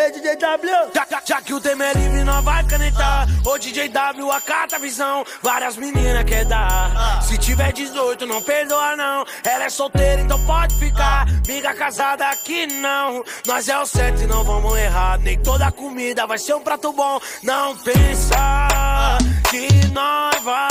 Ei, DJ W! Já, já, já que o tema é livre, não vai canetar. Ô, DJ W, acata a visão. Várias meninas quer dar. Se tiver 18, não perdoa, não. Ela é solteira, então pode ficar. Miga casada aqui, não. Nós é o certo e não vamos errar. Nem toda comida vai ser um prato bom. Não pensa que nós vai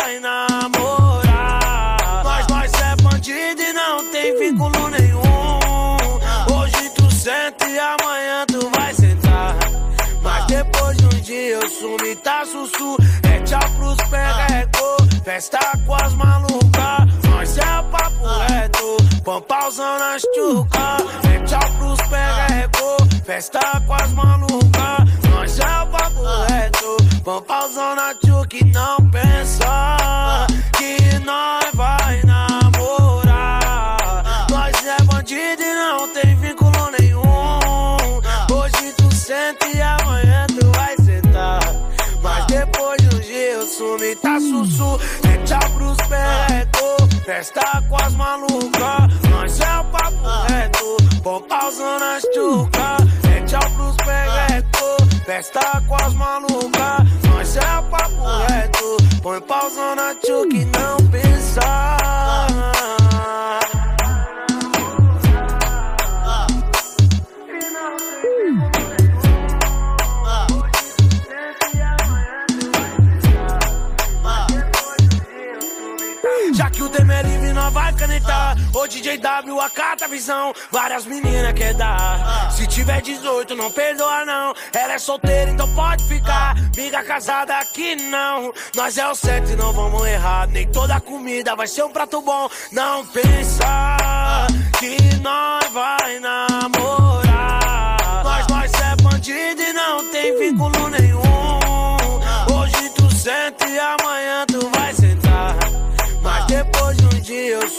sumi, tá sussu. É tchau pros perrecô. Festa com as malucas. Nós é papo reto. Pampauzão nas chuca. É tchau pros perrecô. Festa com as malucas. Nós é papo reto. Pampauzão na chuca e não pensa que nós Festa com as malucas. Nós é o papo reto. Pompauzão na chuca. É tchau pros perreco. Festa com as malucas. Nós é o papo reto. Põe pauzão na chuca e não pensar. Ô DJ W, acata a visão. Várias meninas quer dar. Se tiver 18, não perdoa, não. Ela é solteira, então pode ficar. Miga casada aqui, não. Nós é o certo e não vamos errar. Nem toda comida vai ser um prato bom. Não pensa que nós vai namorar.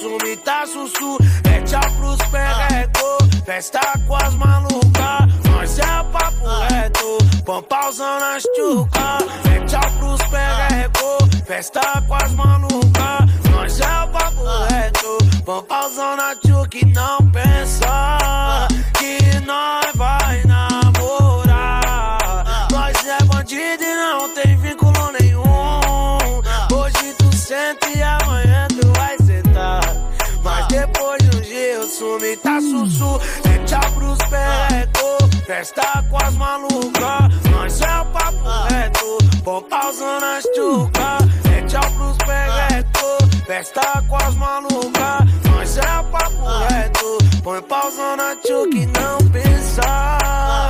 Um dia eu sumi, tá sussu. É tchau pros perreco. Festa com as malucas. Nós é papo reto. Pampauzão na chuca. É tchau pros perreco. Festa com as malucas. Nós é papo reto. Pampauzão na chuca e não pensa que nós tá sussu. É tchau pros perreco. Festa com as malucas. Nós é o papo reto. Pompauzão na chuca. É tchau pros perreco. Festa com as malucas. Nós é o papo reto. Põe pauzão na chuca e não pensar.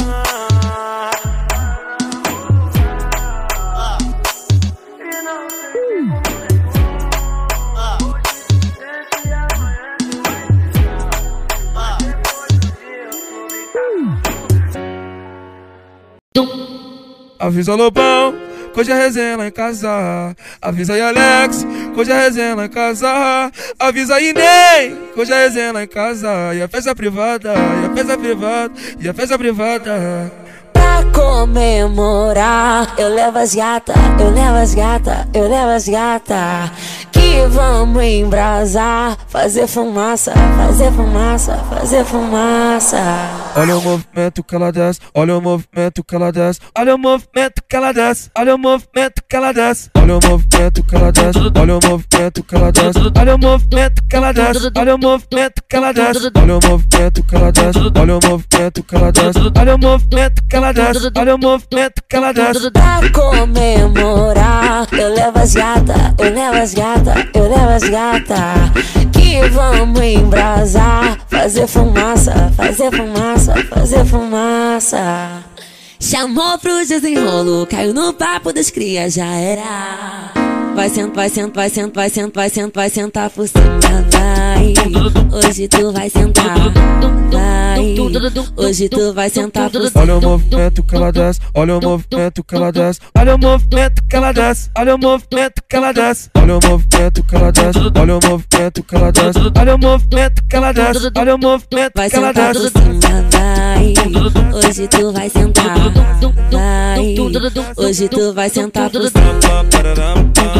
Avisa Lobão, hoje é resenha lá em casa. Avisa aí Alex, hoje é resenha lá em casa. Avisa aí Ney, hoje é resenha lá em casa. E a festa privada, e a festa privada, e a festa privada. Pra comemorar, eu levo as gata, eu levo as gata, eu levo as gata. Que vamos embrasar, fazer fumaça, fazer fumaça, fazer fumaça. Olha o movimento que ela desce, olha o movimento que ela desce, olha o movimento que ela desce, olha o movimento que ela desce, olha o movimento que ela desce, olha o movimento que ela desce, olha o movimento que ela desce, olha o movimento que ela desce, olha o movimento que ela desce, olha o movimento que ela desce, olha o movimento que ela desce, olha o movimento que ela desce. Pra comemorar, eu levo as gata, eu levo as gata, eu levo as gata. Que vamos embrasar, fazer fumaça, fazer fumaça, fazer fumaça. Chamou pro desenrolo, caiu no papo das crias, já era. Vai sentar, vai sentar, vai sentar, vai sentar, vai sentar, vai sentar por cima, vai. Hoje tu vai sentar, vai. Hoje tu vai sentar por cima. Olha o movimento que ela desce, olha o movimento que ela desce, olha o movimento que ela desce, olha o movimento que ela desce, olha o movimento que ela desce, olha o movimento que ela desce, olha o movimento que ela desce, olha o movimento que ela sentar por desce. cima, vai. Hoje tu vai sentar, vai. Hoje tu vai sentar por cima.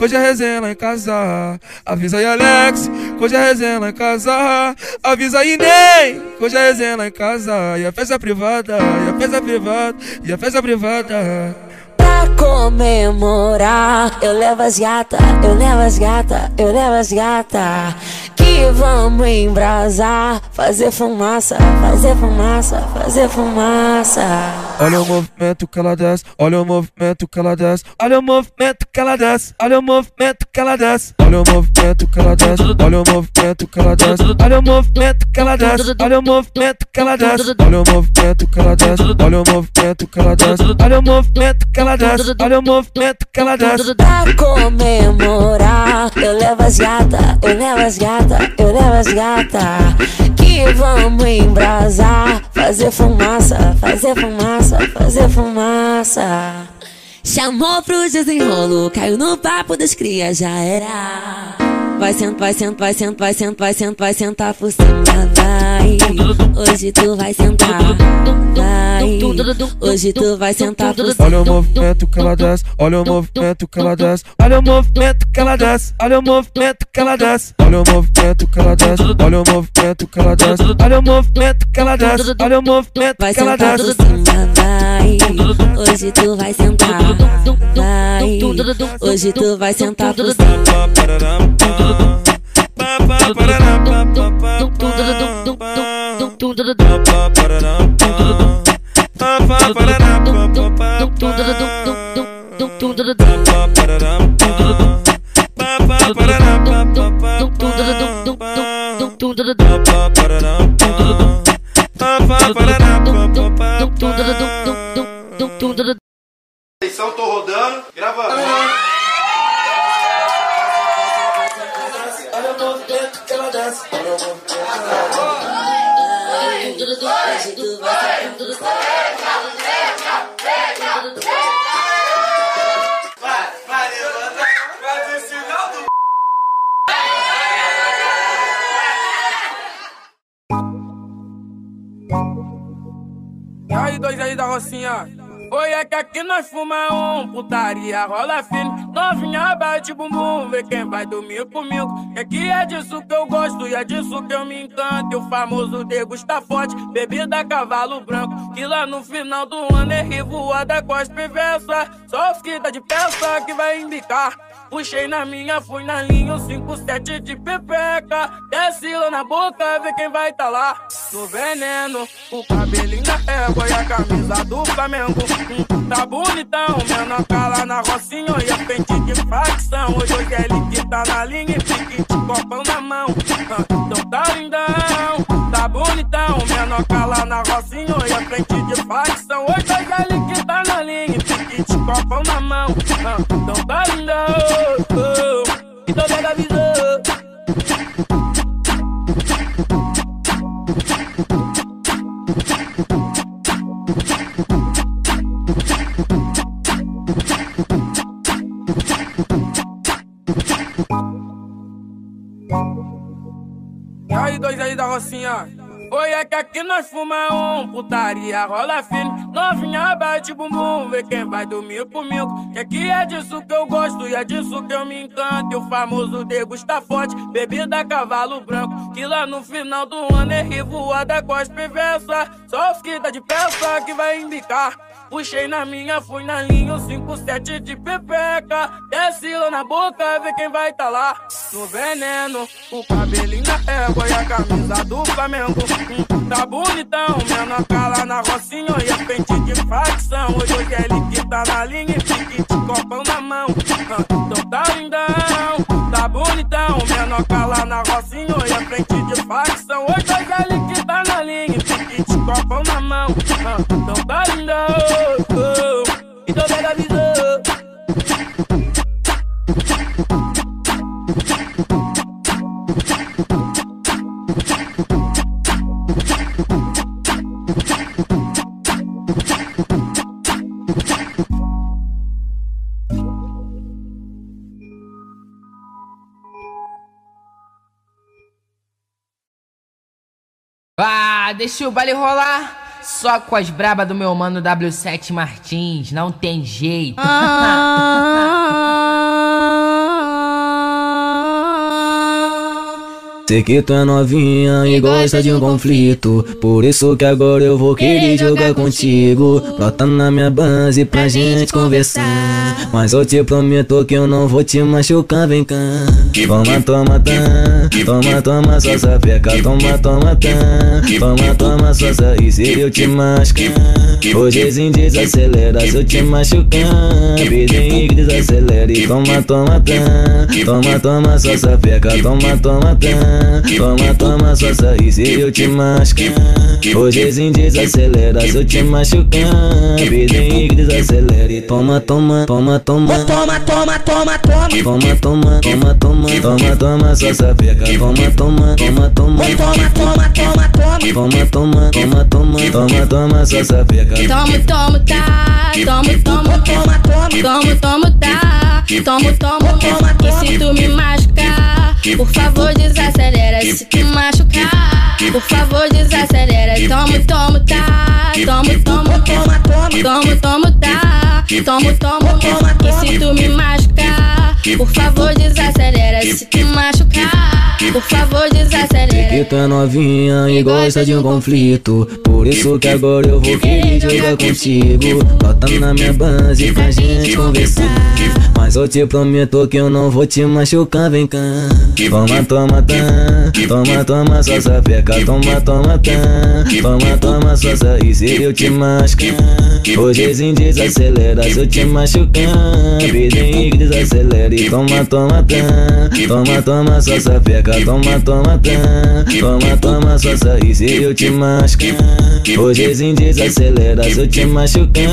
hoje é resenha lá em casa. Avisa aí Alex, hoje é resenha lá em casa. Avisa aí Ney, hoje é resenha lá em casa. E a festa privada, e a festa privada, e a festa privada. Pra comemorar, eu levo as gata, eu levo as gata, eu levo as gata. Que vamos embrasar, fazer fumaça, fazer fumaça, fazer fumaça. Olha o movimento que ela desce, olha o movimento que ela desce, olha o movimento que ela desce, olha o movimento que ela desce, olha o movimento que ela desce, olha o movimento que ela desce, olha o movimento que ela desce, olha o movimento que ela desce, olha o movimento que ela desce, olha o movimento que ela desce, olha o movimento que ela desce, olha o movimento que ela desce. Pra comemorar, eu levo as gata, eu levo as gata, eu levo as gata. Que vamos embrasar, fazer fumaça, fazer fumaça, fazer fumaça. Chamou pro desenrolo, caiu no papo das crias, já era. Vai sentar, vai sentar, vai sentar, vai sentar, vai sentar, vai sentar por cima, vai. Hoje tu vai sentar, vai. Hoje tu vai sentar por cima. Olha o movimento que ela desce, olha o movimento que ela desce, olha o movimento que ela desce, olha o movimento que ela desce, olha o movimento que ela desce, olha o movimento que ela desce, olha o movimento que ela desce, olha o movimento Vai que ela sentar por desce. cima, vai. Hoje tu vai sentar, vai. Hoje tu vai sentar por cima. Tô rodando, gravando. Faz tudo do faz do vai tá do E aí, dois aí da Rocinha? Oi, é que aqui nós fuma um, putaria rola fino. Novinha bate bumbum, vê quem vai dormir comigo. Que aqui é disso que eu gosto e é disso que eu me encanto. E o famoso degusta forte, bebida cavalo branco. Que lá no final do ano é revoada com as perversas. Só que tá de peça que vai embicar. Puxei na minha, fui na linha, o 57 de pepeca. Desce lá na boca, vê quem vai tá lá. No veneno, o cabelinho da égua e a camisa do Flamengo. Tá bonitão, menor cala na rocinha e a frente de facção. Hoje hoje é ele que tá na linha e pique de copão na mão. Ah, Então tá lindão, tá bonitão, menor cala na rocinha e a frente de facção. Hoje hoje é ele que tá na linha e pique de copão na mão. Ah, Então tá lindão, putaria rola fino. Novinha bate bumbum, vê quem vai dormir comigo. Que aqui é disso que eu gosto e é disso que eu me encanto. E o famoso degusta forte, bebida cavalo branco. Que lá no final do ano é revoada com as perversas. Só os que tá de peça que vai embicar. Puxei na minha, fui na linha, o 57 de pepeca. Desce lá na boca, vê quem vai tá lá. No veneno, o cabelinho da égua e a camisa do Flamengo. Tá bonitão, menor cala na rocinha e a frente de facção. Hoje hoje é ele que tá na linha e pique de copão na mão. Ah, Então tá lindão, tá bonitão, menor cala na rocinha e a frente de facção. Hoje hoje é ele copo na mão, não tão balinda, deixa o baile rolar. Só com as brabas do meu mano W7 Martins, não tem jeito. Sei que tu é novinha e gosta de um conflito. Por isso que agora eu vou querer jogar contigo. Brota na minha base pra gente conversar. Mas eu te prometo que eu não vou te machucar, vem cá. Toma, toma, tá Toma, toma, só sapeca. Toma, toma, tá Toma, toma, só e se eu te machucar Hoje em desacelera se eu te machucar Pede e desacelera e toma, toma, tá Toma, toma, só sapeca Toma, toma, tá Toma, toma, só sair se eu te machucar Hoje em desacelera se eu te machucar Pedem que desacelere Toma, toma, toma, toma Toma, toma, toma, toma Toma, toma, toma, toma Toma, toma, só sapeca Toma, toma, toma, toma Toma, toma, toma, toma Toma, toma, toma, toma Toma, toma, só sapeca Toma, toma, tá Toma, toma, toma, toma Toma, toma, tá Toma, toma, toma E se tu me machucar por favor, desacelera se tu machucar. Por favor, desacelera. Tomo, tomo, tá. Tomo, tomo, toma, toma. Tomo, tomo, tá. Tomo, tomo, toma. E se tu me machucar, por favor, desacelera se tu machucar. Por favor, desacelera. Que tu é novinha e gosta de um conflito. Por isso que agora eu vou querer jogar contigo. Bota na minha base pra gente conversar. Mas eu te prometo que eu não vou te machucar, vem cá. Toma, toma, tá. Toma, toma, só sapeca. Toma, toma, tá. Toma, toma, só e se eu te machucar. Hoje em desacelera se eu te machucar. Pedem que desacelere. Toma, toma, tá. Toma, toma, só sapeca. Toma, toma, toma, toma, toma, só sorriso e eu te machucar. Hoje em desacelera, se eu te machucar.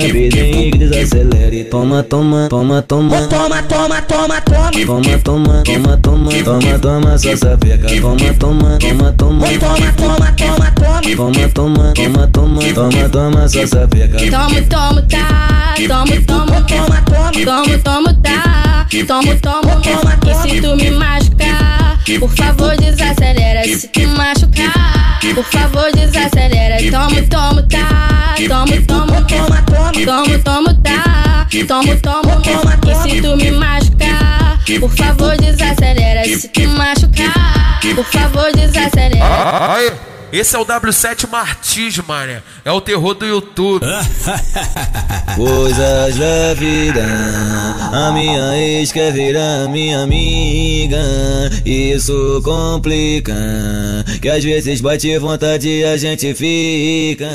Vem, e desacelere. Toma, toma, toma, toma. Toma, toma, toma, toma. Toma, toma, toma, toma. Toma, toma, só sapeca. Toma, toma, toma, toma. Toma, toma, toma, toma. Toma, toma, toma, toma. Toma, toma, só sapeca. Toma, toma, tá. Toma, toma, toma, toma. Toma, toma, tá. Toma, toma, toma. E se tu me toma por favor desacelera, se tu machucar, por favor desacelera, toma, toma, tá, toma, toma, toma, toma, toma, tá. Tomo, tomo, toma, e se tu me machucar, por favor desacelera. Se tu machucar, por favor desacelera. Esse é o W7 Martins, mané. É o terror do YouTube. Coisas da vida, a minha ex quer virar minha amiga. Isso complica, que às vezes bate vontade e a gente fica.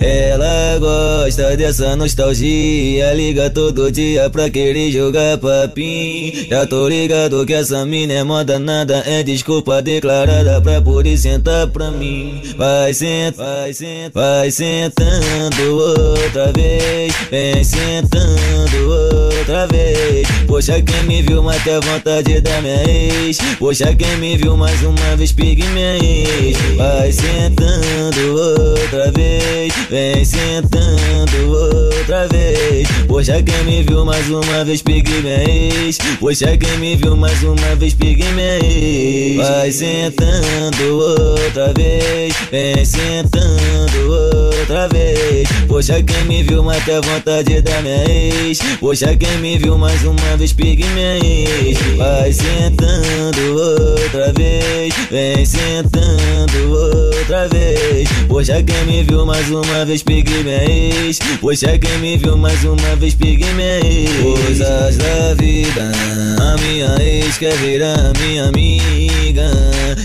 Ela gosta dessa nostalgia, liga todo dia pra querer jogar papim. Já tô ligado que essa mina é moda, nada é desculpa declarada pra poder sentar pra mim. Vai sentar, vai sentando outra vez, vem sentando outra vez. Poxa, quem me viu mate a vontade da minha ex. Poxa, quem me viu mais uma vez, pegue minha ex. Vai sentando outra vez, vem sentando outra vez. Poxa, quem me viu mais uma vez, pegue minha ex. Poxa, quem me viu mais uma vez, pegue minha ex. Vai sentando outra vez, vem sentando outra vez. Poxa, quem me viu mate a vontade da minha ex. Poxa, quem me viu mais uma vez, pegue minha ex. Vai sentando outra vez, vem sentando outra vez. Poxa, quem me viu mais uma vez, pegue minha ex. Poxa, quem me viu mais uma vez, pegue minha ex. Coisas da vida, a minha ex quer virar minha amiga.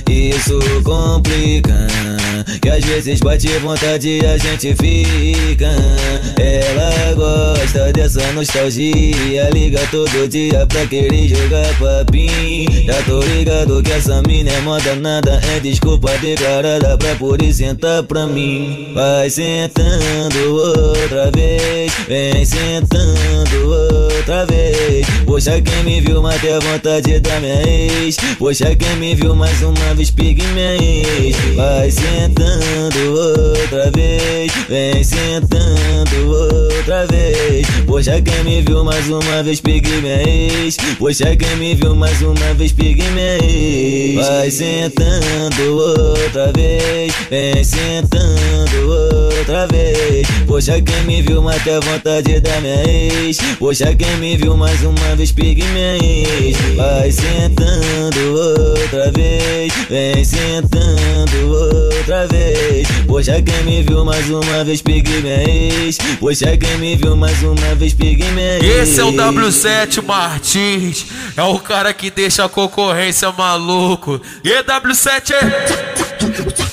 Isso complica. Que às vezes bate vontade e a gente fica. Ela gosta dessa nostalgia. Liga todo dia pra querer jogar papim. Já tô ligado que essa mina é moda, nada é desculpa declarada pra poder sentar pra mim. Vai sentando outra vez, vem sentando outra vez. Poxa, quem me viu mate a vontade da minha ex. Poxa, quem me viu mais uma vez pigmeios. Vai sentando outra vez, vem sentando outra vez. Poxa, quem me viu mais uma vez, peguei minha ex. Poxa, quem me viu mais uma vez, peguei minha ex. Vai sentando outra vez, vem sentando outra vez. Poxa, quem me viu mata a vontade da minha ex. Poxa, quem me viu mais uma vez, peguei minha ex. Vai sentando outra vez, vem sentando outra vez. Poxa, quem me viu mais uma vez, peguei minha ex. Poxa, quem me viu mais uma vez, peguei minha ex. Esse é o W7 Martins, é o cara que deixa a concorrência maluco. E W7 é.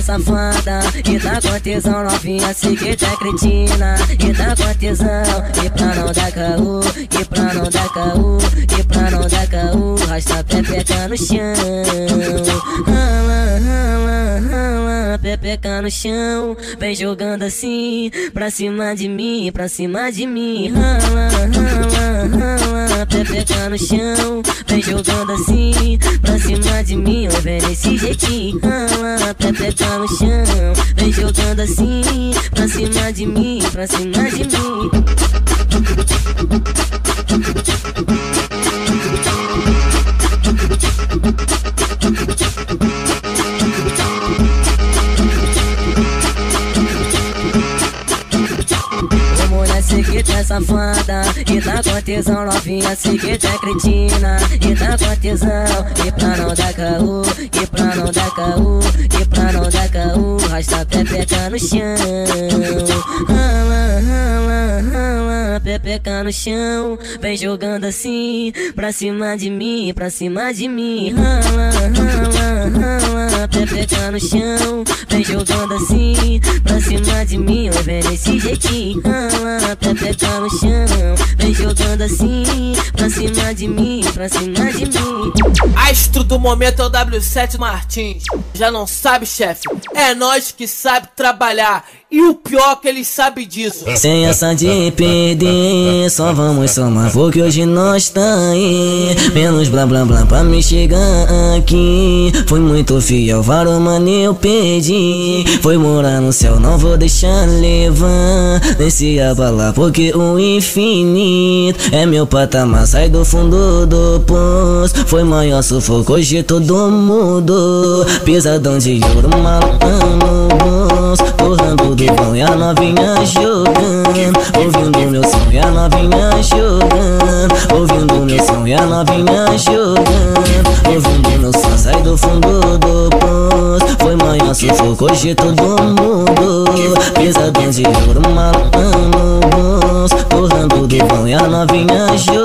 se que safada E tá com tesão novinha, se que tá cretina. E tá com tesão E pra não dar caô E pra não dar caô E pra não dar caô Rasta pepeca no chão. Rala, rala, rala Pepeca no chão. Vem jogando assim Pra cima de mim, pra cima de mim. Rala, rala, rala Pepeca no chão. Vem jogando assim Pra cima de mim, ó, vem desse jeitinho. Rala, pepeca no chão Vem jogando assim Pra cima de mim, pra cima de mim E tá com tesão novinha, se que tá cretina. E tá com tesão E pra não dar caô E pra não dar caô E pra não dar caô Rasta pepeca no chão. Rala, rala, rala Pepeca no chão. Vem jogando assim Pra cima de mim, pra cima de mim. Rala, rala, rala Pepeca no chão. Vem jogando assim Pra cima de mim, vem desse jeitinho. Rala, pepeca no chão. Vem jogando assim Pra cima de mim, pra cima de mim. Astro do momento é o W7 Martins. Já não sabe, chefe? É nós que sabe trabalhar. E o pior que eles sabem disso. Sem essa de perder, só vamos somar, porque hoje nós tá aí. Menos blá blá blá pra me chegar aqui. Fui muito fiel, vários mano eu perdi. Foi morar no céu, não vou deixar levar. Desci a bala, porque o infinito é meu patamar. Sai do fundo do poço. Foi maior sufoco, hoje todo mundo. Pisadão de ouro, maluco no bolso. Torrando do bom e a novinha jogando. Ouvindo meu som e a novinha jogando. Ouvindo meu som e a novinha jogando. Ouvindo meu som, sai do fundo do poço. Foi maior sufoco, hoje todo mundo. Pisadão de ouro, maluco no bolso. Torrando do bom e a novinha jogando.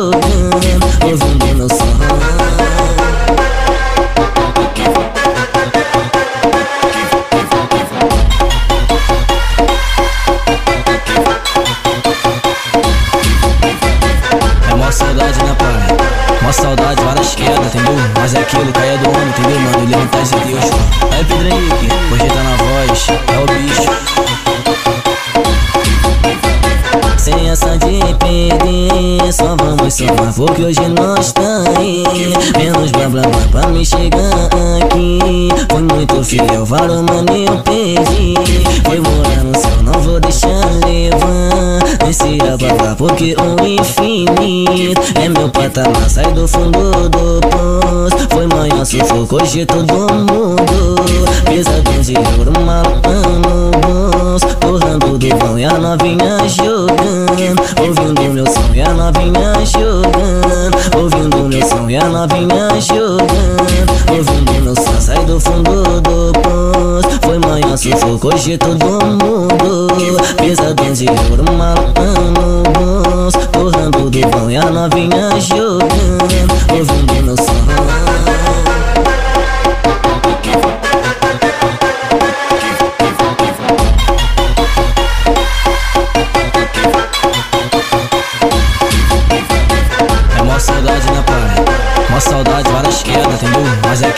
De perder, só vamos somar, porque hoje nós tá aí. Menos blá blá blá pra me chegar aqui. Foi muito fiel, vários mano eu perdi. Foi morar no céu, não vou deixar levar. Desci a bala, porque o infinito é meu patamar. Sai do fundo do poço. Foi maior sufoco, hoje todo mundo. Pesadão de ouro, maluco no bolso. Torrando do bom e a novinha jogando. Ouvindo meu som e a novinha jogando. Ouvindo meu som e a novinha jogando. Ouvindo meu som, sai do fundo do poço. Foi maior sufoco, hoje todo mundo. Pesadão de ouro, maluco no. Torrando do bom e a novinha jogando. Ouvindo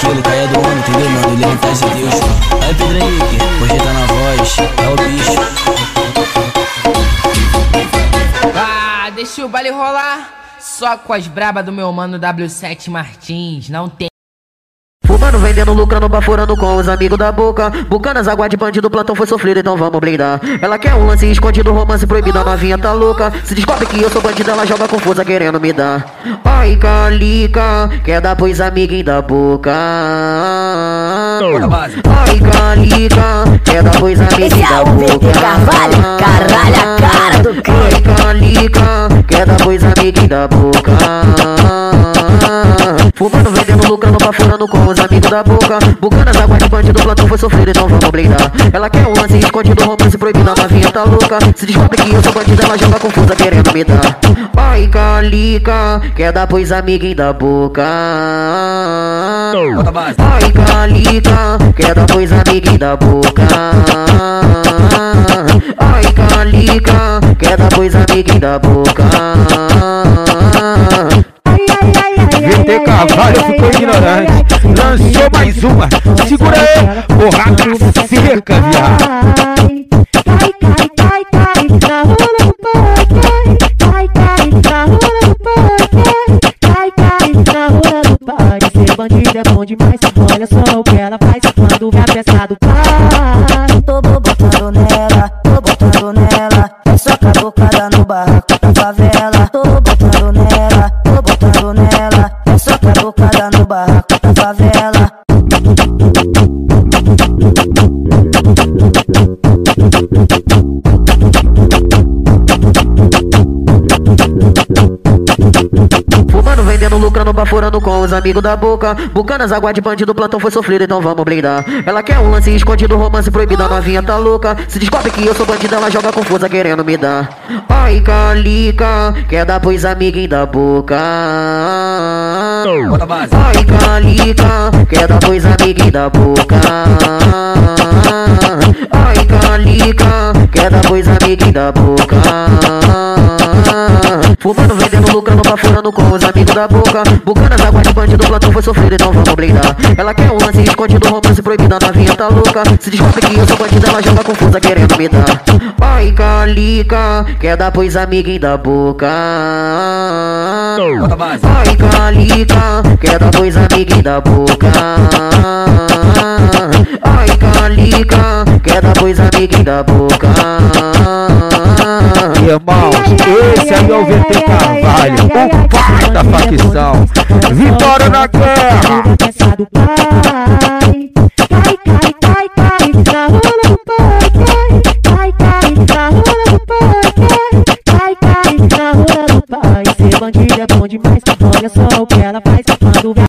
Mas é aquilo, caia do homem, entendeu, mano? Ele não faz de Deus. Aí, Pedro Henrique, hoje tá na voz, é o bicho. Ah, deixa o baile rolar. Só com as brabas do meu mano W7 Martins. Não tem. Fumando, vendendo, lucrando, baforando com os amigos da boca. Bucanas, água de bandido, plantão foi sofrido, então vamos blindar. Ela quer um lance escondido, romance proibido, a novinha tá louca. Se descobre que eu sou bandido, ela joga confusa querendo me dar. Ai, calica, quer dar pros amiguinhos da boca. Ai, calica, quer dar pros amiguinhos da boca. Carvalho, caralho, a cara do Ai, calica, quer dar pros amiguinhos da boca. Fumando, vendendo, lucrando, baforando com os amigos da boca. Bucanas, água de bandido, plantão foi sofrido, então vamos blindar. Ela quer um lance escondido, romance proibido, a novinha tá louca. Se descobre que eu sou bandido, ela joga confusa querendo me dar. Ai, calica, quer dar pros amiguinhos da boca. Ai, calica, quer dar pros amiguinhos da boca. Ai, calica, quer dar pros amiguinhos da boca. VT Carvalho ficou ignorante. Lançou mais uma. Segura aí, porrada seca, viado. Cai, cai, cai, cai, na rola do pai, cai, cai, cai, cai, é bom demais, olha só o que ela faz quando vê a lucrando, baforando com os amigos da boca. Bucanas, água de bandido, plantão foi sofrido, então vamos blindar. Ela quer um lance escondido, romance proibido, a novinha tá louca. Se descobre que eu sou bandido, ela joga confusa querendo me dar. Ai, calica, quer dar pros amiguinhos da boca. Ai, calica, quer dar pros amiguinhos da boca. Ai, calica, quer dar pros amiguinhos da boca. Fumando, vendendo, lucrando, baforando com os amigos da boca. Bucanas, água de bandido, plantão foi sofrido, então vamos blindar. Ela quer um lance escondido, romance proibido, a novinha tá louca. Se descobre que eu sou bandido, ela joga confusa querendo me dar. Ai, calica, quer dar pros amiguinhos da boca. Ai, calica, quer dar pros amiguinhos da boca. Ai, calica, quer dar pros amiguinhos da boca. Irmãos, esse aí é o VT Carvalho, o pai da facção. Vitória na guerra! Cai, cai, cai, cai, na rola do pai, cai, cai, na do pai, cai, cai, na rola do pai. Ser bandido é bom demais, olha só o que ela faz